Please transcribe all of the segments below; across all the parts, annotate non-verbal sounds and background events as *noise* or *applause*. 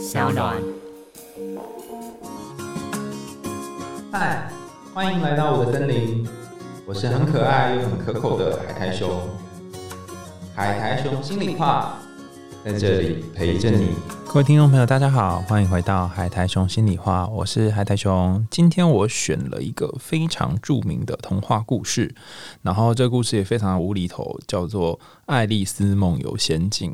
小暖。嗨，欢迎来到我的森林，我是很可爱又很可口的海苔熊。海苔熊心里话，在这里陪着你。各位听众朋友，大家好，欢迎回到海苔熊心里话，我是海苔熊。今天我选了一个非常著名的童话故事，然后这个故事也非常的无厘头，叫做《爱丽丝梦游仙境》。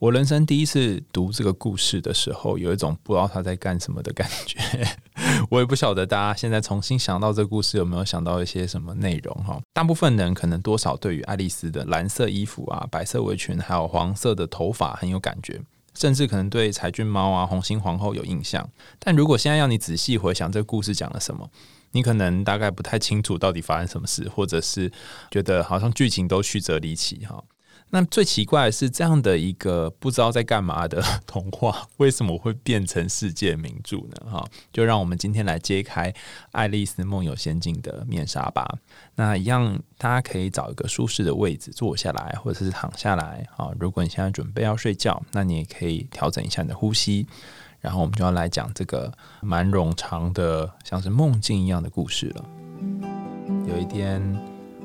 我人生第一次读这个故事的时候，有一种不知道他在干什么的感觉。*laughs* 我也不晓得大家现在重新想到这个故事有没有想到一些什么内容哈。大部分人可能多少对于爱丽丝的蓝色衣服啊、白色围裙，还有黄色的头发很有感觉，甚至可能对柴郡猫啊、红心皇后有印象。但如果现在要你仔细回想这个故事讲了什么，你可能大概不太清楚到底发生什么事，或者是觉得好像剧情都曲折离奇哈。那最奇怪的是，这样的一个不知道在干嘛的 *laughs* 童话，为什么会变成世界名著呢？哈，就让我们今天来揭开《爱丽丝梦游仙境》的面纱吧。那一样，大家可以找一个舒适的位置坐下来，或者是躺下来。好，如果你现在准备要睡觉，那你也可以调整一下你的呼吸。然后我们就要来讲这个蛮冗长的，像是梦境一样的故事了。有一天，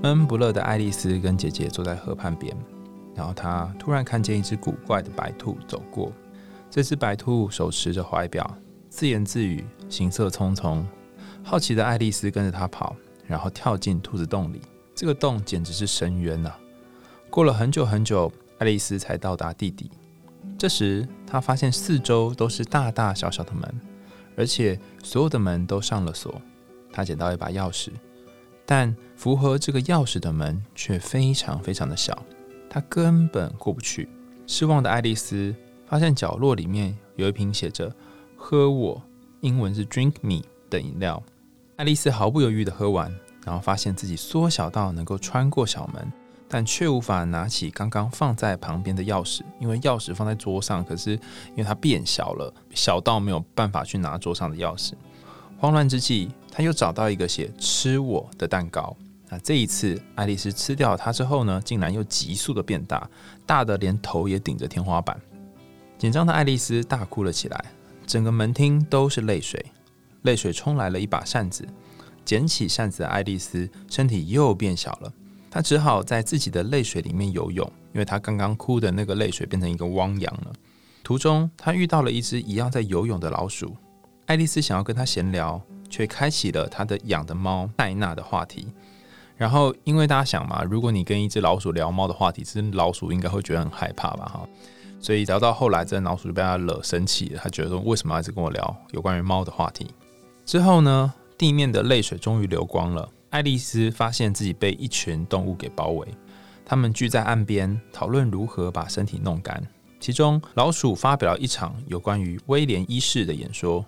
闷闷不乐的爱丽丝跟姐姐坐在河畔边。然后他突然看见一只古怪的白兔走过，这只白兔手持着怀表，自言自语，行色匆匆。好奇的爱丽丝跟着他跑，然后跳进兔子洞里。这个洞简直是深渊呐！过了很久很久，爱丽丝才到达地底。这时，她发现四周都是大大小小的门，而且所有的门都上了锁。她捡到一把钥匙，但符合这个钥匙的门却非常非常的小。他根本过不去。失望的爱丽丝发现角落里面有一瓶写着“喝我”英文是 “drink me” 的饮料。爱丽丝毫不犹豫地喝完，然后发现自己缩小到能够穿过小门，但却无法拿起刚刚放在旁边的钥匙，因为钥匙放在桌上，可是因为它变小了，小到没有办法去拿桌上的钥匙。慌乱之际，她又找到一个写“吃我”的蛋糕。那这一次，爱丽丝吃掉它之后呢，竟然又急速的变大，大的连头也顶着天花板。紧张的爱丽丝大哭了起来，整个门厅都是泪水，泪水冲来了一把扇子。捡起扇子的爱丽丝身体又变小了，她只好在自己的泪水里面游泳，因为她刚刚哭的那个泪水变成一个汪洋了。途中，她遇到了一只一样在游泳的老鼠，爱丽丝想要跟她闲聊，却开启了她的养的猫戴娜的话题。然后，因为大家想嘛，如果你跟一只老鼠聊猫的话题，其实老鼠应该会觉得很害怕吧，哈。所以聊到后来，这老鼠就被他惹生气了，他觉得说，为什么一直跟我聊有关于猫的话题？之后呢，地面的泪水终于流光了。爱丽丝发现自己被一群动物给包围，他们聚在岸边讨论如何把身体弄干。其中，老鼠发表了一场有关于威廉一世的演说，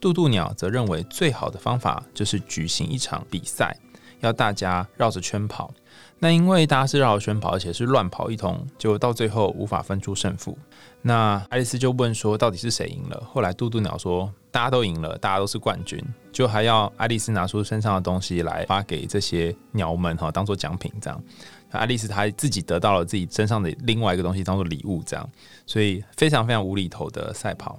渡渡鸟则认为最好的方法就是举行一场比赛。要大家绕着圈跑，那因为大家是绕着圈跑，而且是乱跑一通，就到最后无法分出胜负。那爱丽丝就问说，到底是谁赢了？后来嘟嘟鸟说，大家都赢了，大家都是冠军，就还要爱丽丝拿出身上的东西来发给这些鸟们哈，当做奖品这样。爱丽丝她自己得到了自己身上的另外一个东西当做礼物这样，所以非常非常无厘头的赛跑。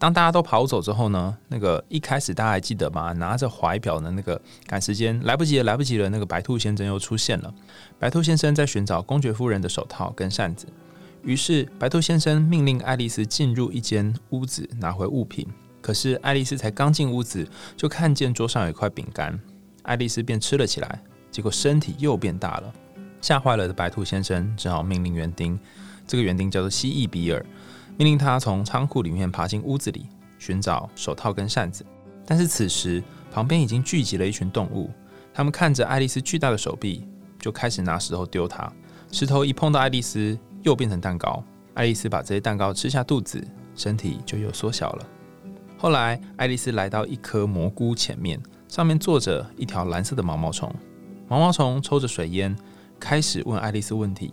当大家都跑走之后呢，那个一开始大家还记得吗？拿着怀表的那个赶时间来不及了，来不及了。那个白兔先生又出现了。白兔先生在寻找公爵夫人的手套跟扇子，于是白兔先生命令爱丽丝进入一间屋子拿回物品。可是爱丽丝才刚进屋子，就看见桌上有一块饼干，爱丽丝便吃了起来，结果身体又变大了。吓坏了的白兔先生只好命令园丁，这个园丁叫做蜥蜴比尔。命令他从仓库里面爬进屋子里寻找手套跟扇子，但是此时旁边已经聚集了一群动物，他们看着爱丽丝巨大的手臂，就开始拿石头丢她。石头一碰到爱丽丝，又变成蛋糕。爱丽丝把这些蛋糕吃下肚子，身体就又缩小了。后来，爱丽丝来到一颗蘑菇前面，上面坐着一条蓝色的毛毛虫。毛毛虫抽着水烟，开始问爱丽丝问题。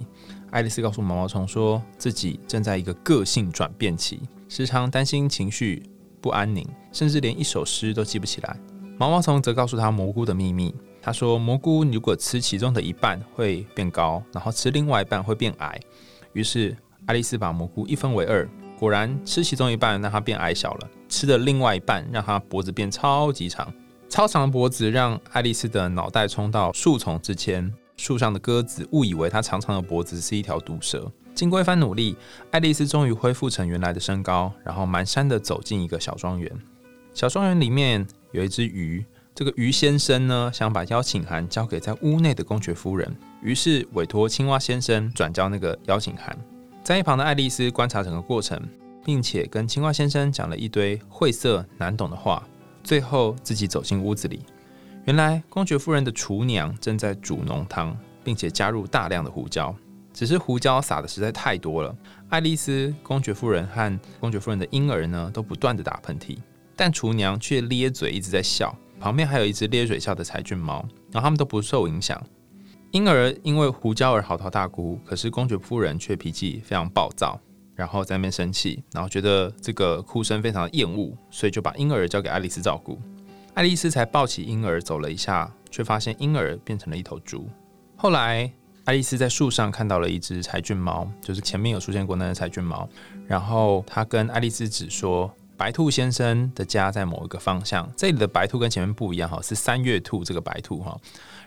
爱丽丝告诉毛毛虫，说自己正在一个个性转变期，时常担心情绪不安宁，甚至连一首诗都记不起来。毛毛虫则告诉她蘑菇的秘密。他说，蘑菇如果吃其中的一半会变高，然后吃另外一半会变矮。于是，爱丽丝把蘑菇一分为二，果然吃其中一半让它变矮小了，吃的另外一半让它脖子变超级长。超长的脖子让爱丽丝的脑袋冲到树丛之间，树上的鸽子误以为它长长的脖子是一条毒蛇。经过一番努力，爱丽丝终于恢复成原来的身高，然后蹒跚的走进一个小庄园。小庄园里面有一只鱼，这个鱼先生呢想把邀请函交给在屋内的公爵夫人，于是委托青蛙先生转交那个邀请函。在一旁的爱丽丝观察整个过程，并且跟青蛙先生讲了一堆晦涩难懂的话，最后自己走进屋子里。原来公爵夫人的厨娘正在煮浓汤，并且加入大量的胡椒，只是胡椒撒的实在太多了。爱丽丝、公爵夫人和公爵夫人的婴儿呢，都不断的打喷嚏，但厨娘却咧嘴一直在笑。旁边还有一只咧嘴笑的柴郡猫，然后他们都不受影响。婴儿因为胡椒而嚎啕大哭，可是公爵夫人却脾气非常暴躁，然后在那边生气，然后觉得这个哭声非常厌恶，所以就把婴儿交给爱丽丝照顾。爱丽丝才抱起婴儿走了一下，却发现婴儿变成了一头猪。后来，爱丽丝在树上看到了一只柴郡猫，就是前面有出现过那只柴郡猫，然后她跟爱丽丝指说。白兔先生的家在某一个方向，这里的白兔跟前面不一样哈，是三月兔这个白兔哈。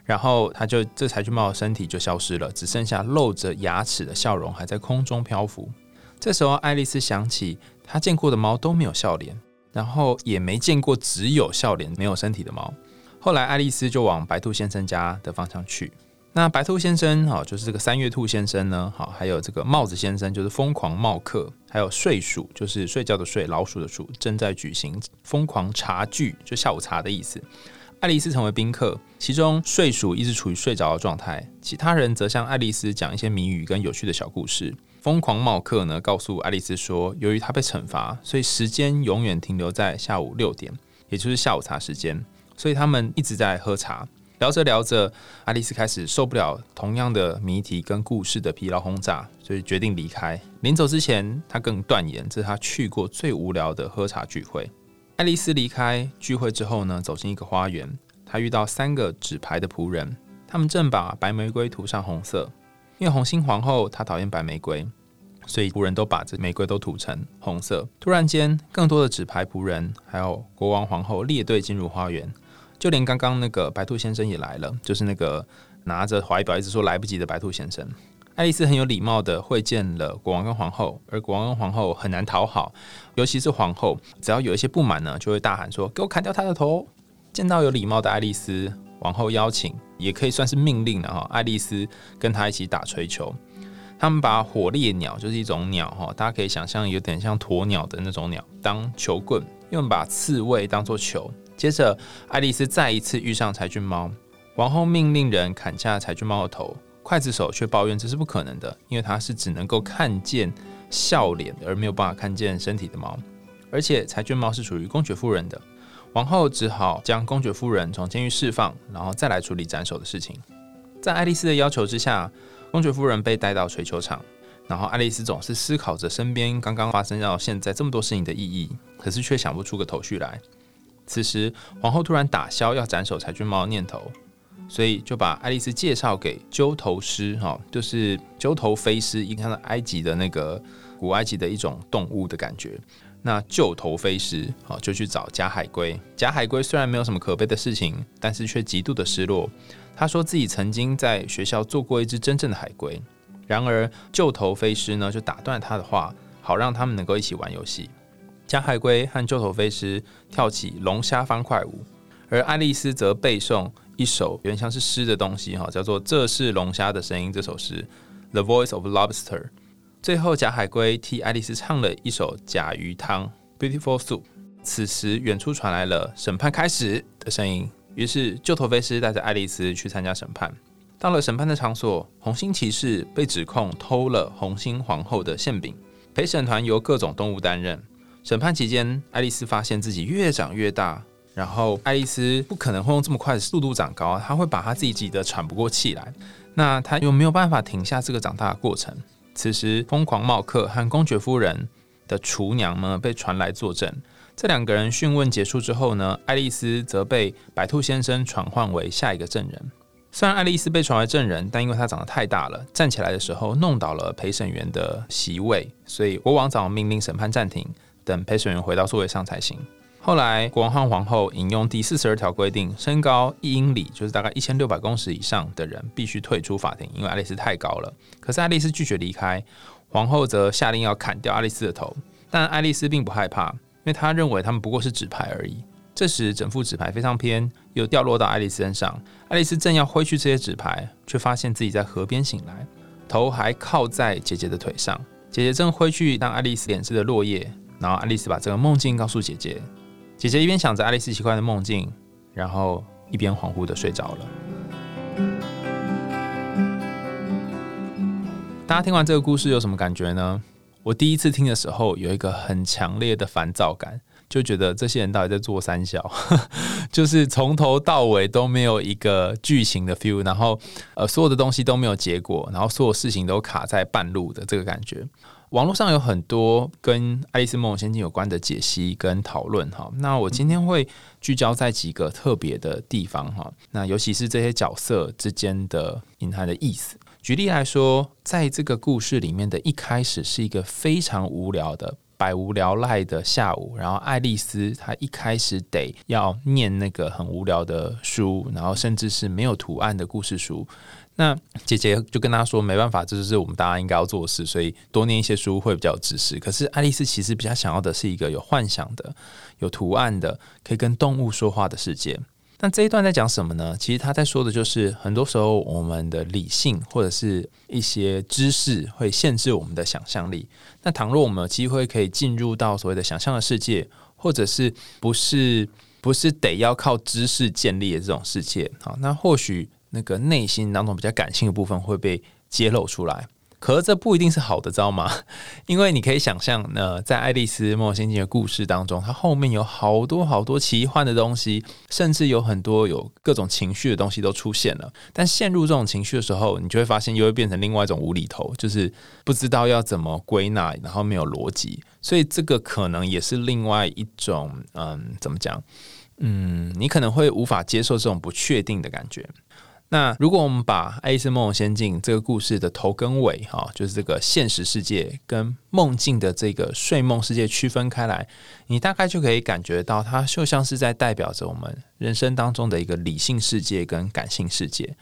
然后他就这柴郡猫的身体就消失了，只剩下露着牙齿的笑容还在空中漂浮。这时候爱丽丝想起她见过的猫都没有笑脸，然后也没见过只有笑脸没有身体的猫。后来爱丽丝就往白兔先生家的方向去。那白兔先生哈，就是这个三月兔先生呢，好，还有这个帽子先生，就是疯狂帽客，还有睡鼠，就是睡觉的睡，老鼠的鼠，正在举行疯狂茶聚，就下午茶的意思。爱丽丝成为宾客，其中睡鼠一直处于睡着的状态，其他人则向爱丽丝讲一些谜语跟有趣的小故事。疯狂冒客呢，告诉爱丽丝说，由于他被惩罚，所以时间永远停留在下午六点，也就是下午茶时间，所以他们一直在喝茶。聊着聊着，爱丽丝开始受不了同样的谜题跟故事的疲劳轰炸，所以决定离开。临走之前，她更断言这是她去过最无聊的喝茶聚会。爱丽丝离开聚会之后呢，走进一个花园，她遇到三个纸牌的仆人，他们正把白玫瑰涂上红色。因为红心皇后她讨厌白玫瑰，所以仆人都把这玫瑰都涂成红色。突然间，更多的纸牌仆人还有国王皇后列队进入花园。就连刚刚那个白兔先生也来了，就是那个拿着怀表一直说来不及的白兔先生。爱丽丝很有礼貌的会见了国王跟皇后，而国王跟皇后很难讨好，尤其是皇后，只要有一些不满呢，就会大喊说：“给我砍掉他的头！”见到有礼貌的爱丽丝，王后邀请，也可以算是命令了哈。爱丽丝跟他一起打锤球，他们把火烈鸟，就是一种鸟哈，大家可以想象有点像鸵鸟的那种鸟，当球棍，用把刺猬当做球。接着，爱丽丝再一次遇上柴郡猫。王后命令人砍下柴郡猫的头，刽子手却抱怨这是不可能的，因为他是只能够看见笑脸，而没有办法看见身体的猫。而且柴郡猫是属于公爵夫人的，皇后只好将公爵夫人从监狱释放，然后再来处理斩首的事情。在爱丽丝的要求之下，公爵夫人被带到锤球场，然后爱丽丝总是思考着身边刚刚发生到现在这么多事情的意义，可是却想不出个头绪来。此时，皇后突然打消要斩首裁军猫的念头，所以就把爱丽丝介绍给鸠头狮，哈，就是鸠头飞狮，一看到埃及的那个古埃及的一种动物的感觉。那旧头飞狮，好，就去找假海龟。假海龟虽然没有什么可悲的事情，但是却极度的失落。他说自己曾经在学校做过一只真正的海龟。然而，旧头飞狮呢，就打断他的话，好让他们能够一起玩游戏。假海龟和旧头飞狮跳起龙虾方块舞，而爱丽丝则背诵一首有点像是诗的东西，哈，叫做《这是龙虾的声音》这首诗，《The Voice of Lobster》。最后，假海龟替爱丽丝唱了一首假鱼汤，《Beautiful Soup》。此时，远处传来了审判开始的声音，于是旧头飞狮带着爱丽丝去参加审判。到了审判的场所，红心骑士被指控偷了红心皇后的馅饼，陪审团由各种动物担任。审判期间，爱丽丝发现自己越长越大，然后爱丽丝不可能会用这么快的速度长高，她会把她自己挤得喘不过气来。那她又没有办法停下这个长大的过程？此时，疯狂茂克和公爵夫人的厨娘呢被传来作证。这两个人讯问结束之后呢，爱丽丝则被白兔先生传唤为下一个证人。虽然爱丽丝被传为证人，但因为她长得太大了，站起来的时候弄倒了陪审员的席位，所以国王早命令审判暂停，等陪审员回到座位上才行。后来，国王和皇后引用第四十二条规定，身高一英里，就是大概一千六百公尺以上的人必须退出法庭，因为爱丽丝太高了。可是爱丽丝拒绝离开，皇后则下令要砍掉爱丽丝的头。但爱丽丝并不害怕，因为她认为他们不过是纸牌而已。这时，整副纸牌非常偏，又掉落到爱丽丝身上。爱丽丝正要挥去这些纸牌，却发现自己在河边醒来，头还靠在姐姐的腿上。姐姐正挥去让爱丽丝脸上的落叶，然后爱丽丝把这个梦境告诉姐姐。姐姐一边想着爱丽丝奇怪的梦境，然后一边恍惚的睡着了。大家听完这个故事有什么感觉呢？我第一次听的时候，有一个很强烈的烦躁感。就觉得这些人到底在做三小，*laughs* 就是从头到尾都没有一个剧情的 feel，然后呃所有的东西都没有结果，然后所有事情都卡在半路的这个感觉。网络上有很多跟《爱丽丝梦游仙境》有关的解析跟讨论哈，那我今天会聚焦在几个特别的地方哈，那尤其是这些角色之间的隐含的意思。举例来说，在这个故事里面的一开始是一个非常无聊的。百无聊赖的下午，然后爱丽丝她一开始得要念那个很无聊的书，然后甚至是没有图案的故事书。那姐姐就跟她说：“没办法，这就是我们大家应该要做的事，所以多念一些书会比较有知识。”可是爱丽丝其实比较想要的是一个有幻想的、有图案的、可以跟动物说话的世界。那这一段在讲什么呢？其实他在说的就是，很多时候我们的理性或者是一些知识会限制我们的想象力。那倘若我们有机会可以进入到所谓的想象的世界，或者是不是不是得要靠知识建立的这种世界，好，那或许那个内心当中比较感性的部分会被揭露出来。可是这不一定是好的，知道吗？*laughs* 因为你可以想象，呢，在《爱丽丝梦游仙境》的故事当中，它后面有好多好多奇幻的东西，甚至有很多有各种情绪的东西都出现了。但陷入这种情绪的时候，你就会发现又会变成另外一种无厘头，就是不知道要怎么归纳，然后没有逻辑。所以这个可能也是另外一种，嗯，怎么讲？嗯，你可能会无法接受这种不确定的感觉。那如果我们把《爱丽丝梦游仙境》这个故事的头跟尾，哈，就是这个现实世界跟梦境的这个睡梦世界区分开来，你大概就可以感觉到，它就像是在代表着我们人生当中的一个理性世界跟感性世界。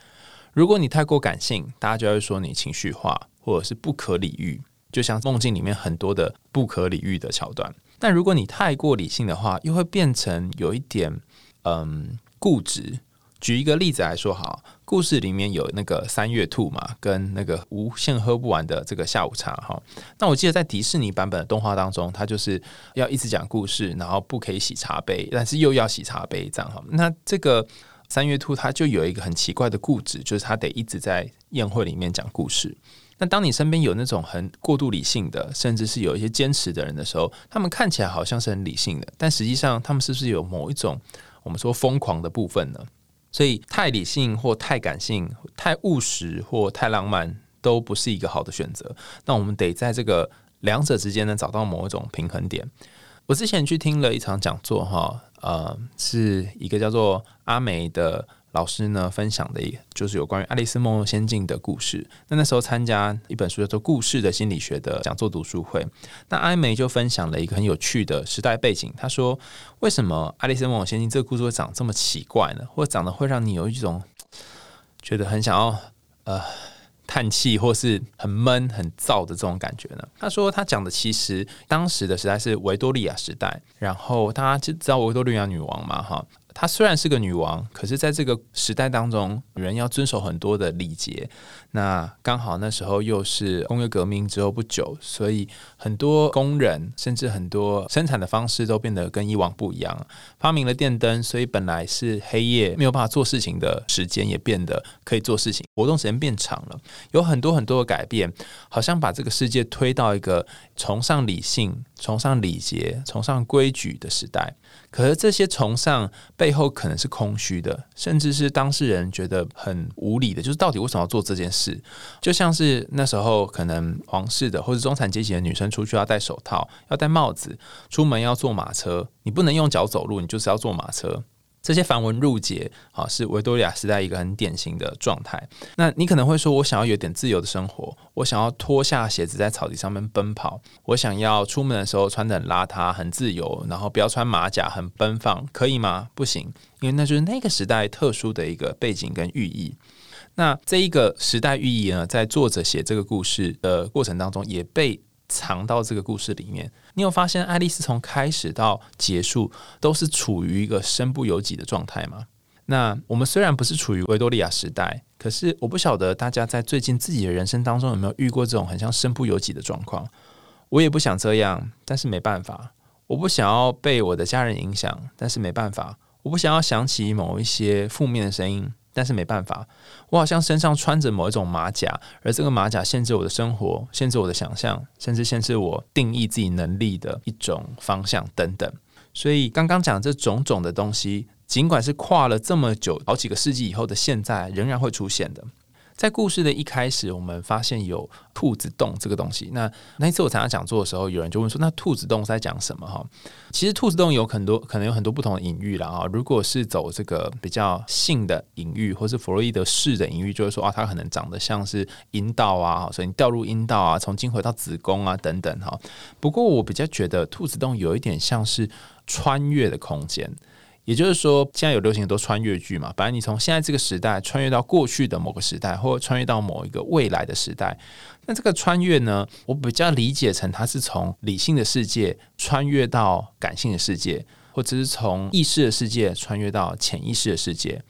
如果你太过感性，大家就会说你情绪化，或者是不可理喻，就像梦境里面很多的不可理喻的桥段。但如果你太过理性的话，又会变成有一点嗯固执。举一个例子来说，好，故事里面有那个三月兔嘛，跟那个无限喝不完的这个下午茶哈。那我记得在迪士尼版本的动画当中，它就是要一直讲故事，然后不可以洗茶杯，但是又要洗茶杯这样哈。那这个三月兔它就有一个很奇怪的固执，就是它得一直在宴会里面讲故事。那当你身边有那种很过度理性的，甚至是有一些坚持的人的时候，他们看起来好像是很理性的，但实际上他们是不是有某一种我们说疯狂的部分呢？所以，太理性或太感性、太务实或太浪漫，都不是一个好的选择。那我们得在这个两者之间呢，找到某一种平衡点。我之前去听了一场讲座，哈，呃，是一个叫做阿梅的。老师呢分享的，一就是有关于《爱丽丝梦游仙境》的故事。那那时候参加一本书叫做《故事的心理学》的讲座读书会，那阿梅就分享了一个很有趣的时代背景。他说：“为什么《爱丽丝梦游仙境》这个故事会长这么奇怪呢？或者长得会让你有一种觉得很想要呃叹气，或是很闷、很燥的这种感觉呢？”他说：“他讲的其实当时的时代是维多利亚时代，然后大家知道维多利亚女王嘛？哈。”她虽然是个女王，可是在这个时代当中，女人要遵守很多的礼节。那刚好那时候又是工业革命之后不久，所以很多工人甚至很多生产的方式都变得跟以往不一样。发明了电灯，所以本来是黑夜没有办法做事情的时间也变得可以做事情，活动时间变长了。有很多很多的改变，好像把这个世界推到一个崇尚理性、崇尚礼节、崇尚规矩的时代。可是这些崇尚背后可能是空虚的，甚至是当事人觉得很无理的。就是到底为什么要做这件事？是就像是那时候可能皇室的或者中产阶级的女生出去要戴手套、要戴帽子，出门要坐马车，你不能用脚走路，你就是要坐马车。这些繁文缛节，好是维多利亚时代一个很典型的状态。那你可能会说，我想要有点自由的生活，我想要脱下鞋子在草地上面奔跑，我想要出门的时候穿的很邋遢、很自由，然后不要穿马甲、很奔放，可以吗？不行，因为那就是那个时代特殊的一个背景跟寓意。那这一个时代寓意呢，在作者写这个故事的过程当中，也被藏到这个故事里面。你有发现爱丽丝从开始到结束都是处于一个身不由己的状态吗？那我们虽然不是处于维多利亚时代，可是我不晓得大家在最近自己的人生当中有没有遇过这种很像身不由己的状况。我也不想这样，但是没办法。我不想要被我的家人影响，但是没办法。我不想要想起某一些负面的声音。但是没办法，我好像身上穿着某一种马甲，而这个马甲限制我的生活，限制我的想象，甚至限制我定义自己能力的一种方向等等。所以刚刚讲这种种的东西，尽管是跨了这么久好几个世纪以后的现在，仍然会出现的。在故事的一开始，我们发现有兔子洞这个东西。那那一次我参加讲座的时候，有人就问说：“那兔子洞是在讲什么？”哈，其实兔子洞有很多可能有很多不同的隐喻了啊。如果是走这个比较性的隐喻，或是弗洛伊德式的隐喻，就是说啊，它可能长得像是阴道啊，所以你掉入阴道啊，从经回到子宫啊等等哈。不过我比较觉得兔子洞有一点像是穿越的空间。也就是说，现在有流行很多穿越剧嘛。反正你从现在这个时代穿越到过去的某个时代，或者穿越到某一个未来的时代，那这个穿越呢，我比较理解成它是从理性的世界穿越到感性的世界，或者是从意识的世界穿越到潜意识的世界。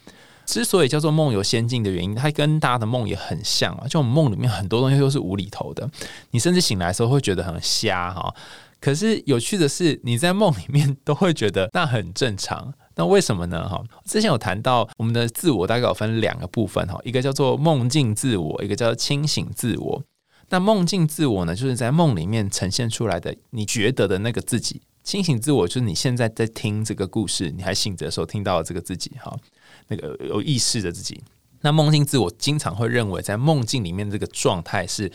之所以叫做梦游仙境的原因，它跟大家的梦也很像啊。就我们梦里面很多东西都是无厘头的，你甚至醒来的时候会觉得很瞎哈。可是有趣的是，你在梦里面都会觉得那很正常。那为什么呢？哈，之前有谈到我们的自我大概有分两个部分哈，一个叫做梦境自我，一个叫做清醒自我。那梦境自我呢，就是在梦里面呈现出来的你觉得的那个自己；清醒自我就是你现在在听这个故事，你还醒着的时候听到这个自己哈，那个有意识的自己。那梦境自我经常会认为，在梦境里面这个状态是。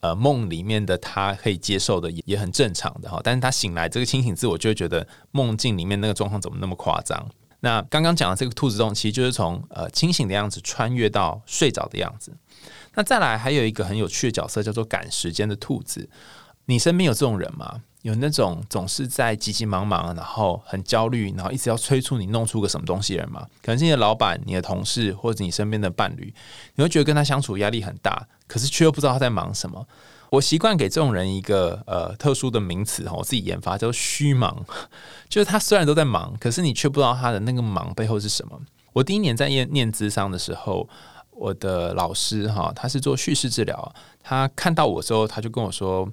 呃，梦里面的他可以接受的也也很正常的哈，但是他醒来这个清醒自我就会觉得梦境里面那个状况怎么那么夸张？那刚刚讲的这个兔子洞，其实就是从呃清醒的样子穿越到睡着的样子。那再来还有一个很有趣的角色叫做赶时间的兔子，你身边有这种人吗？有那种总是在急急忙忙，然后很焦虑，然后一直要催促你弄出个什么东西的人吗？可能是你的老板、你的同事或者你身边的伴侣，你会觉得跟他相处压力很大。可是却又不知道他在忙什么。我习惯给这种人一个呃特殊的名词哈，我自己研发叫虚忙，*laughs* 就是他虽然都在忙，可是你却不知道他的那个忙背后是什么。我第一年在念念资商的时候，我的老师哈，他是做叙事治疗，他看到我之后，他就跟我说：“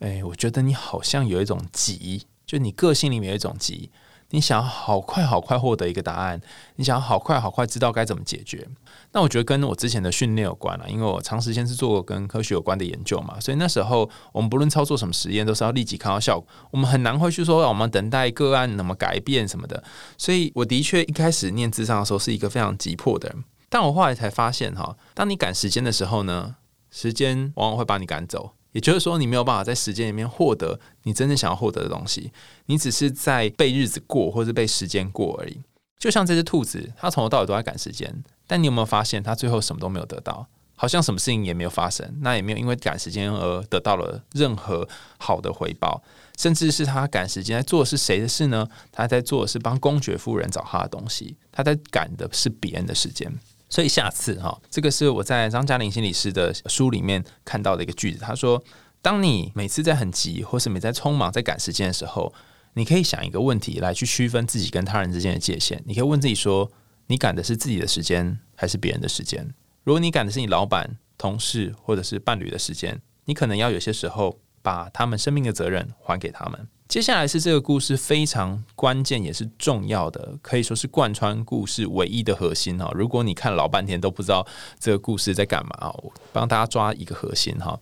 哎，我觉得你好像有一种急，就你个性里面有一种急，你想要好快好快获得一个答案，你想要好快好快知道该怎么解决。”那我觉得跟我之前的训练有关了，因为我长时间是做跟科学有关的研究嘛，所以那时候我们不论操作什么实验，都是要立即看到效果。我们很难会去说让我们等待个案怎么改变什么的。所以我的确一开始念智商的时候是一个非常急迫的人，但我后来才发现哈，当你赶时间的时候呢，时间往往会把你赶走，也就是说你没有办法在时间里面获得你真正想要获得的东西，你只是在被日子过或者被时间过而已。就像这只兔子，它从头到尾都在赶时间。但你有没有发现，它最后什么都没有得到，好像什么事情也没有发生，那也没有因为赶时间而得到了任何好的回报，甚至是他赶时间在做的是谁的事呢？他在做的是帮公爵夫人找他的东西，他在赶的是别人的时间。所以下次哈，这个是我在张嘉玲心理师的书里面看到的一个句子，他说：当你每次在很急，或是每在匆忙在赶时间的时候，你可以想一个问题来去区分自己跟他人之间的界限，你可以问自己说。你赶的是自己的时间还是别人的时间？如果你赶的是你老板、同事或者是伴侣的时间，你可能要有些时候把他们生命的责任还给他们。接下来是这个故事非常关键也是重要的，可以说是贯穿故事唯一的核心哈。如果你看老半天都不知道这个故事在干嘛，我帮大家抓一个核心哈。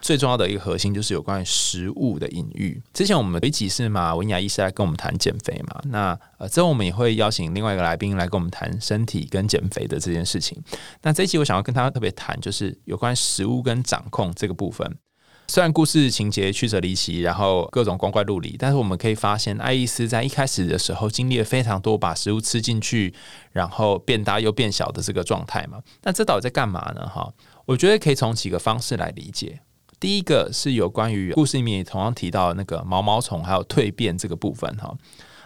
最重要的一个核心就是有关于食物的隐喻。之前我们有一集是马文雅医师来跟我们谈减肥嘛，那呃之后我们也会邀请另外一个来宾来跟我们谈身体跟减肥的这件事情。那这一期我想要跟他特别谈，就是有关食物跟掌控这个部分。虽然故事情节曲折离奇，然后各种光怪陆离，但是我们可以发现，爱丽丝在一开始的时候经历了非常多把食物吃进去，然后变大又变小的这个状态嘛。那这到底在干嘛呢？哈，我觉得可以从几个方式来理解。第一个是有关于故事里面也同样提到的那个毛毛虫还有蜕变这个部分哈。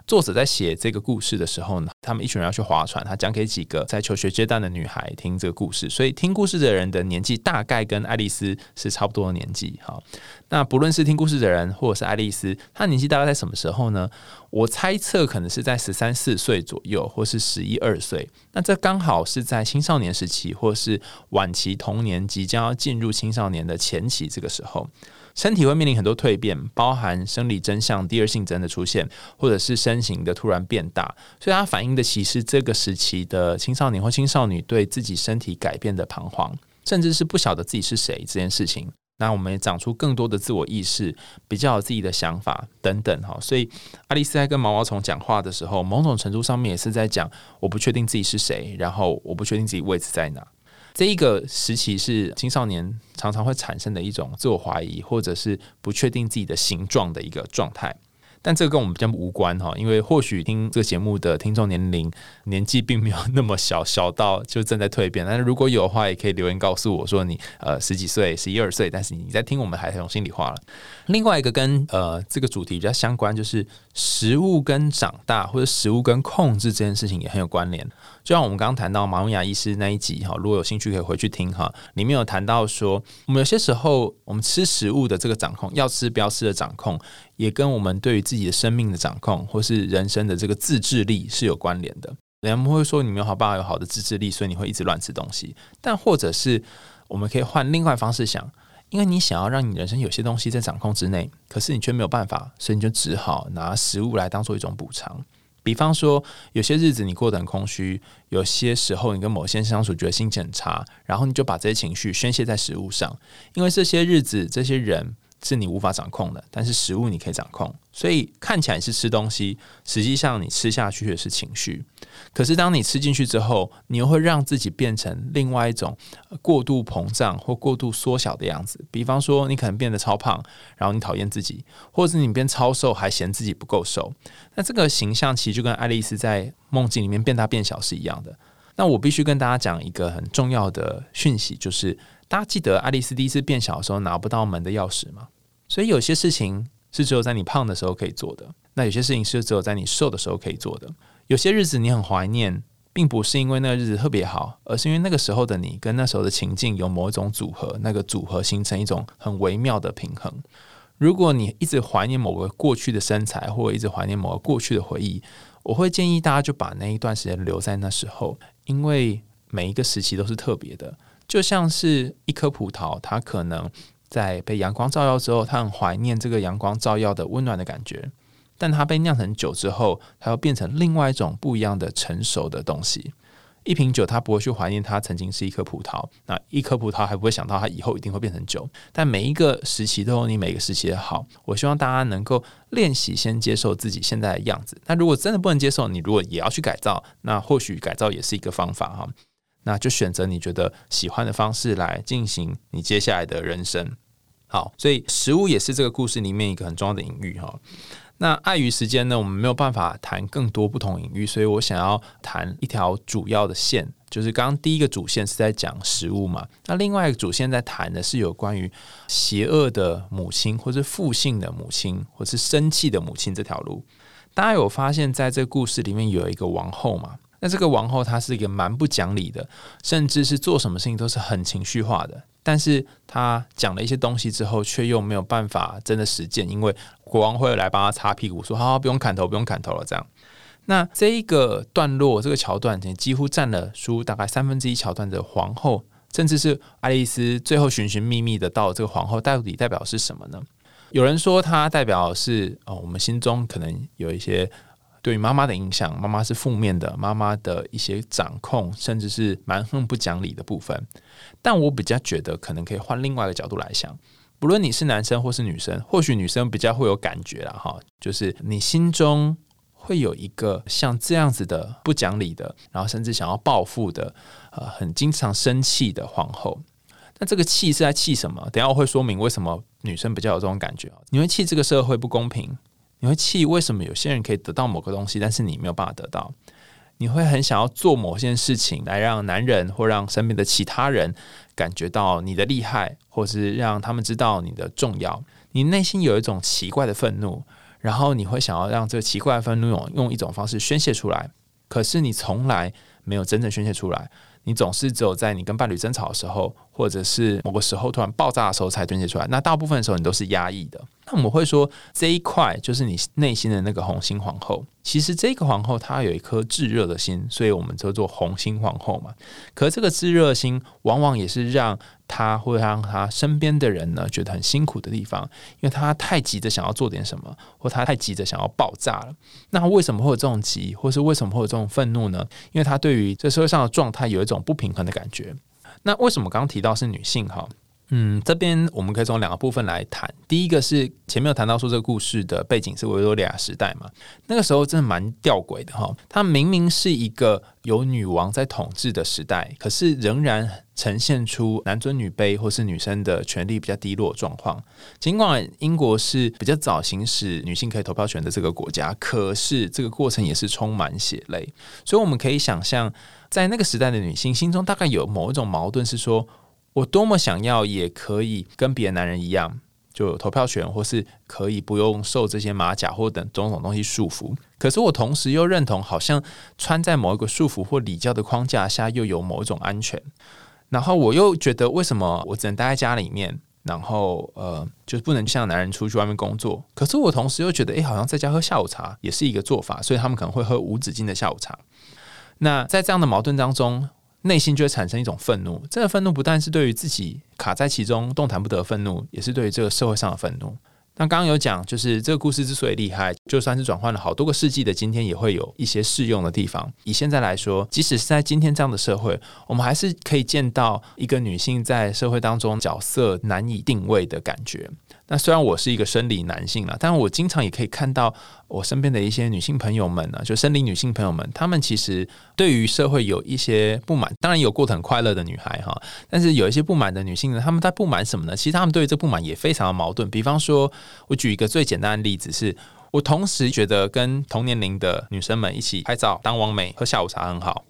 作者在写这个故事的时候呢，他们一群人要去划船，他讲给几个在求学阶段的女孩听这个故事，所以听故事的人的年纪大概跟爱丽丝是差不多的年纪。哈，那不论是听故事的人或者是爱丽丝，她年纪大概在什么时候呢？我猜测可能是在十三四岁左右，或是十一二岁。那这刚好是在青少年时期，或是晚期童年即将要进入青少年的前期这个时候。身体会面临很多蜕变，包含生理真相、第二性征的出现，或者是身形的突然变大，所以它反映的其实这个时期的青少年或青少年对自己身体改变的彷徨，甚至是不晓得自己是谁这件事情。那我们也长出更多的自我意识，比较有自己的想法等等哈。所以爱丽丝在跟毛毛虫讲话的时候，某种程度上面也是在讲我不确定自己是谁，然后我不确定自己位置在哪。这一个时期是青少年常常会产生的一种自我怀疑，或者是不确定自己的形状的一个状态。但这个跟我们比较无关哈，因为或许听这个节目的听众年龄年纪并没有那么小，小到就正在蜕变。但是如果有的话，也可以留言告诉我说你呃十几岁、十一二岁，但是你在听我们孩童心里话了。另外一个跟呃这个主题比较相关，就是食物跟长大或者食物跟控制这件事情也很有关联。就像我们刚刚谈到马文雅医师那一集哈，如果有兴趣可以回去听哈，里面有谈到说，我们有些时候我们吃食物的这个掌控，要吃不要吃的掌控。也跟我们对于自己的生命的掌控，或是人生的这个自制力是有关联的。人们会说你没有好爸爸有好的自制力，所以你会一直乱吃东西。但或者是我们可以换另外方式想，因为你想要让你人生有些东西在掌控之内，可是你却没有办法，所以你就只好拿食物来当做一种补偿。比方说，有些日子你过得很空虚，有些时候你跟某些人相处觉得心情很差，然后你就把这些情绪宣泄在食物上，因为这些日子这些人。是你无法掌控的，但是食物你可以掌控，所以看起来是吃东西，实际上你吃下去的是情绪。可是当你吃进去之后，你又会让自己变成另外一种过度膨胀或过度缩小的样子。比方说，你可能变得超胖，然后你讨厌自己，或者是你变超瘦，还嫌自己不够瘦。那这个形象其实就跟爱丽丝在梦境里面变大变小是一样的。那我必须跟大家讲一个很重要的讯息，就是。大家记得爱丽丝第一次变小的时候拿不到门的钥匙吗？所以有些事情是只有在你胖的时候可以做的，那有些事情是只有在你瘦的时候可以做的。有些日子你很怀念，并不是因为那个日子特别好，而是因为那个时候的你跟那时候的情境有某一种组合，那个组合形成一种很微妙的平衡。如果你一直怀念某个过去的身材，或者一直怀念某个过去的回忆，我会建议大家就把那一段时间留在那时候，因为每一个时期都是特别的。就像是一颗葡萄，它可能在被阳光照耀之后，它很怀念这个阳光照耀的温暖的感觉。但它被酿成酒之后，它要变成另外一种不一样的成熟的东西。一瓶酒，它不会去怀念它曾经是一颗葡萄，那一颗葡萄还不会想到它以后一定会变成酒。但每一个时期都有你每个时期的好。我希望大家能够练习先接受自己现在的样子。那如果真的不能接受，你如果也要去改造，那或许改造也是一个方法哈。那就选择你觉得喜欢的方式来进行你接下来的人生。好，所以食物也是这个故事里面一个很重要的隐喻哈。那碍于时间呢，我们没有办法谈更多不同隐喻，所以我想要谈一条主要的线，就是刚刚第一个主线是在讲食物嘛，那另外一个主线在谈的是有关于邪恶的母亲，或是负性的母亲，或是生气的母亲这条路。大家有发现，在这个故事里面有一个王后嘛？那这个王后她是一个蛮不讲理的，甚至是做什么事情都是很情绪化的。但是她讲了一些东西之后，却又没有办法真的实践，因为国王会来帮她擦屁股，说：“好，好不用砍头，不用砍头了。”这样。那这一个段落，这个桥段，几乎占了书大概三分之一桥段的皇后，甚至是爱丽丝最后寻寻觅觅的到这个皇后，到底代表是什么呢？有人说，它代表是哦，我们心中可能有一些。对于妈妈的影响，妈妈是负面的，妈妈的一些掌控，甚至是蛮横不讲理的部分。但我比较觉得，可能可以换另外一个角度来想。不论你是男生或是女生，或许女生比较会有感觉了哈，就是你心中会有一个像这样子的不讲理的，然后甚至想要报复的，呃，很经常生气的皇后。那这个气是在气什么？等下我会说明为什么女生比较有这种感觉你会气这个社会不公平，你会气为什么有些人可以得到某个东西，但是你没有办法得到。你会很想要做某件事情来让男人或让身边的其他人感觉到你的厉害，或是让他们知道你的重要。你内心有一种奇怪的愤怒，然后你会想要让这个奇怪的愤怒用用一种方式宣泄出来，可是你从来没有真正宣泄出来。你总是只有在你跟伴侣争吵的时候，或者是某个时候突然爆炸的时候才宣泄出来。那大部分的时候你都是压抑的。那我们会说这一块就是你内心的那个红心皇后。其实这个皇后她有一颗炙热的心，所以我们叫做红心皇后嘛。可这个炙热心往往也是让他会让他身边的人呢觉得很辛苦的地方，因为他太急着想要做点什么，或他太急着想要爆炸了。那为什么会有这种急，或是为什么会有这种愤怒呢？因为他对于这社会上的状态有一种不平衡的感觉。那为什么刚刚提到是女性哈？嗯，这边我们可以从两个部分来谈。第一个是前面有谈到说这个故事的背景是维多利亚时代嘛，那个时候真的蛮吊诡的哈。它明明是一个有女王在统治的时代，可是仍然呈现出男尊女卑或是女生的权利比较低落状况。尽管英国是比较早行使女性可以投票权的这个国家，可是这个过程也是充满血泪。所以我们可以想象，在那个时代的女性心中，大概有某一种矛盾是说。我多么想要，也可以跟别的男人一样，就有投票权，或是可以不用受这些马甲或等种种东西束缚。可是我同时又认同，好像穿在某一个束缚或礼教的框架下，又有某一种安全。然后我又觉得，为什么我只能待在家里面，然后呃，就是不能像男人出去外面工作？可是我同时又觉得，哎，好像在家喝下午茶也是一个做法，所以他们可能会喝无止境的下午茶。那在这样的矛盾当中。内心就会产生一种愤怒，这个愤怒不但是对于自己卡在其中动弹不得愤怒，也是对于这个社会上的愤怒。那刚刚有讲，就是这个故事之所以厉害，就算是转换了好多个世纪的今天，也会有一些适用的地方。以现在来说，即使是在今天这样的社会，我们还是可以见到一个女性在社会当中角色难以定位的感觉。那虽然我是一个生理男性了，但我经常也可以看到我身边的一些女性朋友们呢，就生理女性朋友们，她们其实对于社会有一些不满。当然有过得很快乐的女孩哈，但是有一些不满的女性呢，她们在不满什么呢？其实她们对于这不满也非常的矛盾。比方说，我举一个最简单的例子，是我同时觉得跟同年龄的女生们一起拍照、当网美、喝下午茶很好。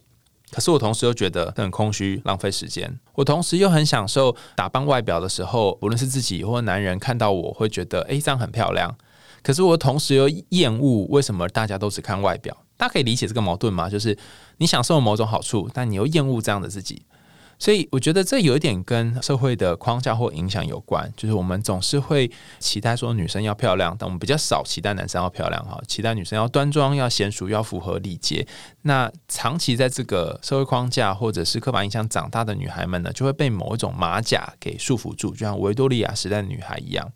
可是我同时又觉得很空虚，浪费时间。我同时又很享受打扮外表的时候，无论是自己或男人看到我会觉得，哎，这样很漂亮。可是我同时又厌恶为什么大家都只看外表？大家可以理解这个矛盾吗？就是你享受某种好处，但你又厌恶这样的自己。所以我觉得这有一点跟社会的框架或影响有关，就是我们总是会期待说女生要漂亮，但我们比较少期待男生要漂亮哈，期待女生要端庄、要娴熟、要符合礼节。那长期在这个社会框架或者是刻板印象长大的女孩们呢，就会被某一种马甲给束缚住，就像维多利亚时代的女孩一样，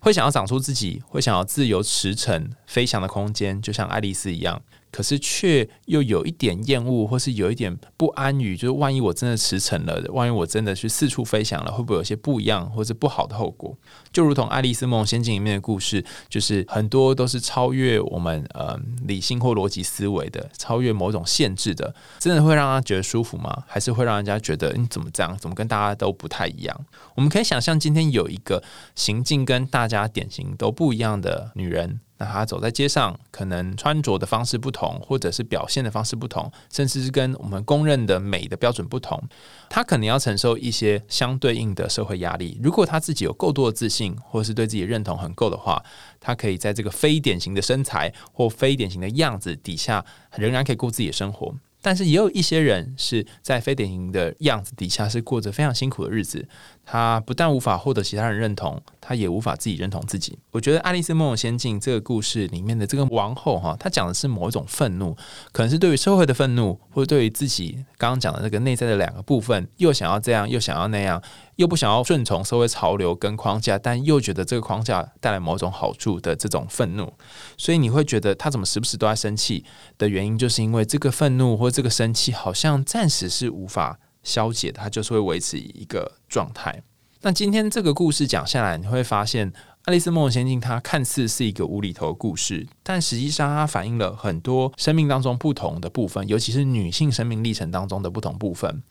会想要长出自己，会想要自由驰骋、飞翔的空间，就像爱丽丝一样。可是却又有一点厌恶，或是有一点不安于，就是万一我真的驰骋了，万一我真的去四处飞翔了，会不会有些不一样，或是不好的后果？就如同《爱丽丝梦仙境》里面的故事，就是很多都是超越我们呃理性或逻辑思维的，超越某种限制的，真的会让他觉得舒服吗？还是会让人家觉得你怎么这样，怎么跟大家都不太一样？我们可以想象，今天有一个行径跟大家典型都不一样的女人。那他走在街上，可能穿着的方式不同，或者是表现的方式不同，甚至是跟我们公认的美的标准不同，他可能要承受一些相对应的社会压力。如果他自己有够多的自信，或是对自己认同很够的话，他可以在这个非典型的身材或非典型的样子底下，仍然可以过自己的生活。但是也有一些人是在非典型的样子底下，是过着非常辛苦的日子。他不但无法获得其他人认同，他也无法自己认同自己。我觉得《爱丽丝梦游仙境》这个故事里面的这个王后哈，她讲的是某一种愤怒，可能是对于社会的愤怒，或者对于自己刚刚讲的那个内在的两个部分，又想要这样，又想要那样，又不想要顺从社会潮流跟框架，但又觉得这个框架带来某种好处的这种愤怒。所以你会觉得他怎么时不时都在生气的原因，就是因为这个愤怒或这个生气好像暂时是无法。消解它就是会维持一个状态。那今天这个故事讲下来，你会发现《爱丽丝梦游仙境》它看似是一个无厘头的故事，但实际上它反映了很多生命当中不同的部分，尤其是女性生命历程当中的不同部分。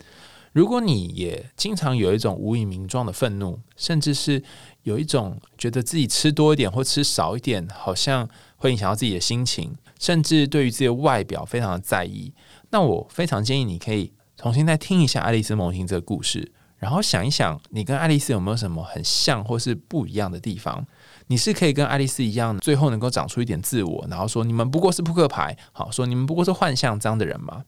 如果你也经常有一种无以名状的愤怒，甚至是有一种觉得自己吃多一点或吃少一点，好像会影响到自己的心情，甚至对于自己的外表非常的在意，那我非常建议你可以重新再听一下《爱丽丝梦游仙境》这个故事，然后想一想，你跟爱丽丝有没有什么很像或是不一样的地方？你是可以跟爱丽丝一样，最后能够长出一点自我，然后说你们不过是扑克牌，好说你们不过是幻象这样的人吗？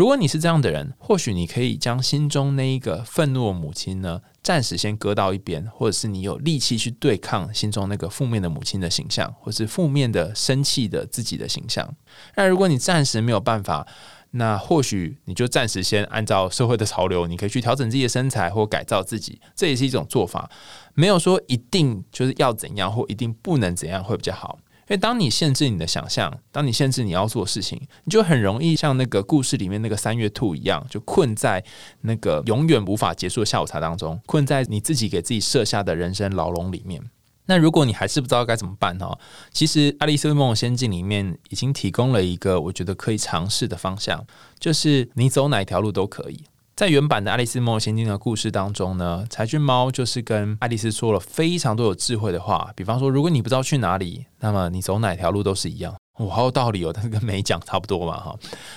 如果你是这样的人，或许你可以将心中那一个愤怒的母亲呢，暂时先搁到一边，或者是你有力气去对抗心中那个负面的母亲的形象，或是负面的生气的自己的形象。那如果你暂时没有办法，那或许你就暂时先按照社会的潮流，你可以去调整自己的身材或改造自己，这也是一种做法。没有说一定就是要怎样或一定不能怎样会比较好。因为当你限制你的想象，当你限制你要做事情，你就很容易像那个故事里面那个三月兔一样，就困在那个永远无法结束的下午茶当中，困在你自己给自己设下的人生牢笼里面。那如果你还是不知道该怎么办哈，其实《爱丽丝梦游仙境》里面已经提供了一个我觉得可以尝试的方向，就是你走哪条路都可以。在原版的《爱丽丝梦游仙境》的故事当中呢，柴郡猫就是跟爱丽丝说了非常多有智慧的话，比方说，如果你不知道去哪里，那么你走哪条路都是一样。我好有道理哦，但是跟没讲差不多嘛哈。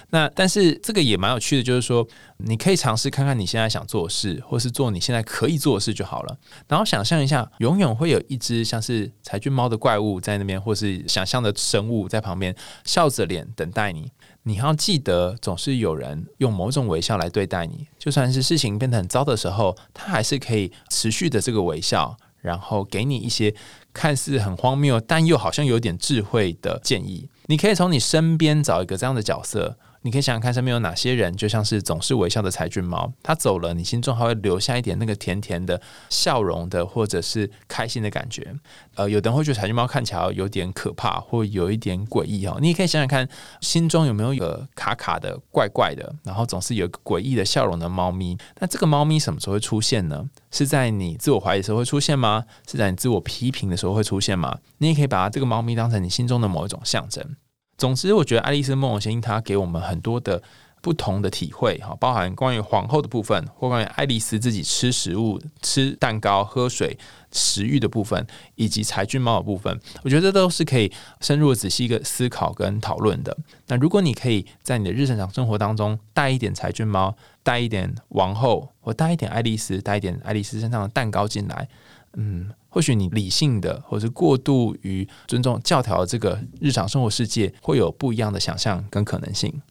那但是这个也蛮有趣的，就是说你可以尝试看看你现在想做的事，或是做你现在可以做的事就好了。然后想象一下，永远会有一只像是柴郡猫的怪物在那边，或是想象的生物在旁边笑着脸等待你。你要记得，总是有人用某种微笑来对待你，就算是事情变得很糟的时候，他还是可以持续的这个微笑，然后给你一些看似很荒谬，但又好像有点智慧的建议。你可以从你身边找一个这样的角色。你可以想想看，身边有哪些人，就像是总是微笑的柴郡猫，他走了，你心中还会留下一点那个甜甜的笑容的，或者是开心的感觉。呃，有的人会觉得柴郡猫看起来有点可怕，或有一点诡异哦。你也可以想想看，心中有没有一个卡卡的、怪怪的，然后总是有一个诡异的笑容的猫咪。那这个猫咪什么时候会出现呢？是在你自我怀疑的时候会出现吗？是在你自我批评的时候会出现吗？你也可以把这个猫咪当成你心中的某一种象征。总之，我觉得《爱丽丝梦游仙境》它给我们很多的不同的体会，哈，包含关于皇后的部分，或关于爱丽丝自己吃食物、吃蛋糕、喝水、食欲的部分，以及柴郡猫的部分，我觉得这都是可以深入仔细一个思考跟讨论的。那如果你可以在你的日常生活当中带一点柴郡猫，带一点王后，或带一点爱丽丝，带一点爱丽丝身上的蛋糕进来，嗯。或许你理性的，或是过度于尊重教条的，这个日常生活世界会有不一样的想象跟可能性。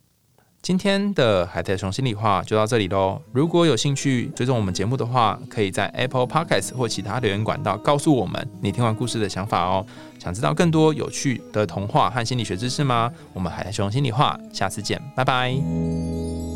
今天的海苔熊心里话就到这里喽。如果有兴趣追踪我们节目的话，可以在 Apple Podcast 或其他留言管道告诉我们你听完故事的想法哦。想知道更多有趣的童话和心理学知识吗？我们海苔熊心里话，下次见，拜拜。